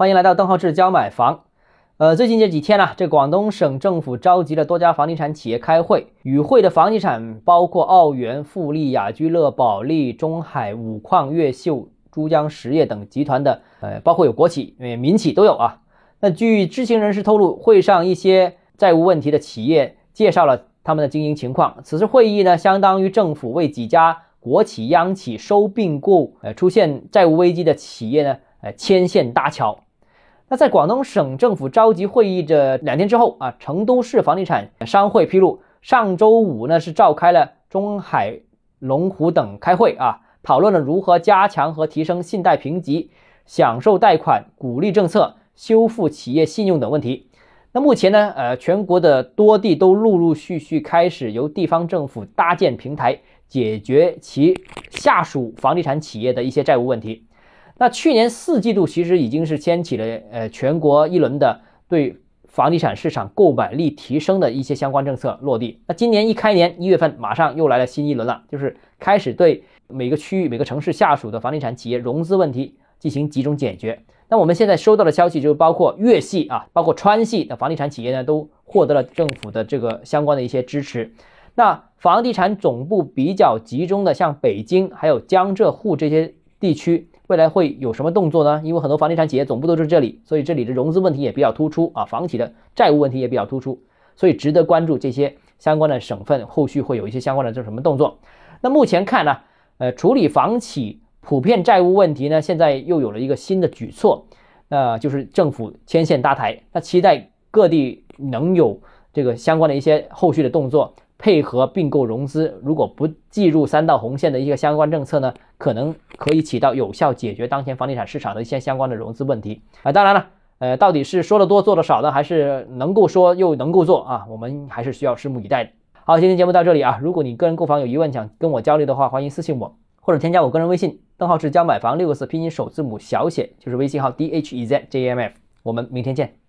欢迎来到邓浩志教买房。呃，最近这几天呢，这广东省政府召集了多家房地产企业开会，与会的房地产包括澳元、富力、雅居乐、保利、中海、五矿、越秀、珠江实业等集团的，呃，包括有国企、呃民企都有啊。那据知情人士透露，会上一些债务问题的企业介绍了他们的经营情况。此次会议呢，相当于政府为几家国企、央企收并购，呃，出现债务危机的企业呢，呃，牵线搭桥。那在广东省政府召集会议这两天之后啊，成都市房地产商会披露，上周五呢是召开了中海、龙湖等开会啊，讨论了如何加强和提升信贷评级、享受贷款鼓励政策、修复企业信用等问题。那目前呢，呃，全国的多地都陆陆续续开始由地方政府搭建平台，解决其下属房地产企业的一些债务问题。那去年四季度其实已经是掀起了呃全国一轮的对房地产市场购买力提升的一些相关政策落地。那今年一开年一月份，马上又来了新一轮了，就是开始对每个区域、每个城市下属的房地产企业融资问题进行集中解决。那我们现在收到的消息就是，包括粤系啊，包括川系的房地产企业呢，都获得了政府的这个相关的一些支持。那房地产总部比较集中的，像北京还有江浙沪这些地区。未来会有什么动作呢？因为很多房地产企业总部都是这里，所以这里的融资问题也比较突出啊，房企的债务问题也比较突出，所以值得关注这些相关的省份后续会有一些相关的这什么动作。那目前看呢，呃，处理房企普遍债务问题呢，现在又有了一个新的举措，那就是政府牵线搭台，那期待各地能有这个相关的一些后续的动作。配合并购融资，如果不计入三道红线的一个相关政策呢，可能可以起到有效解决当前房地产市场的一些相关的融资问题啊。当然了，呃，到底是说的多做的少呢，还是能够说又能够做啊？我们还是需要拭目以待的。好，今天节目到这里啊。如果你个人购房有疑问，想跟我交流的话，欢迎私信我或者添加我个人微信，邓浩志教买房六个字拼音首字母小写就是微信号 d h e z j m f。我们明天见。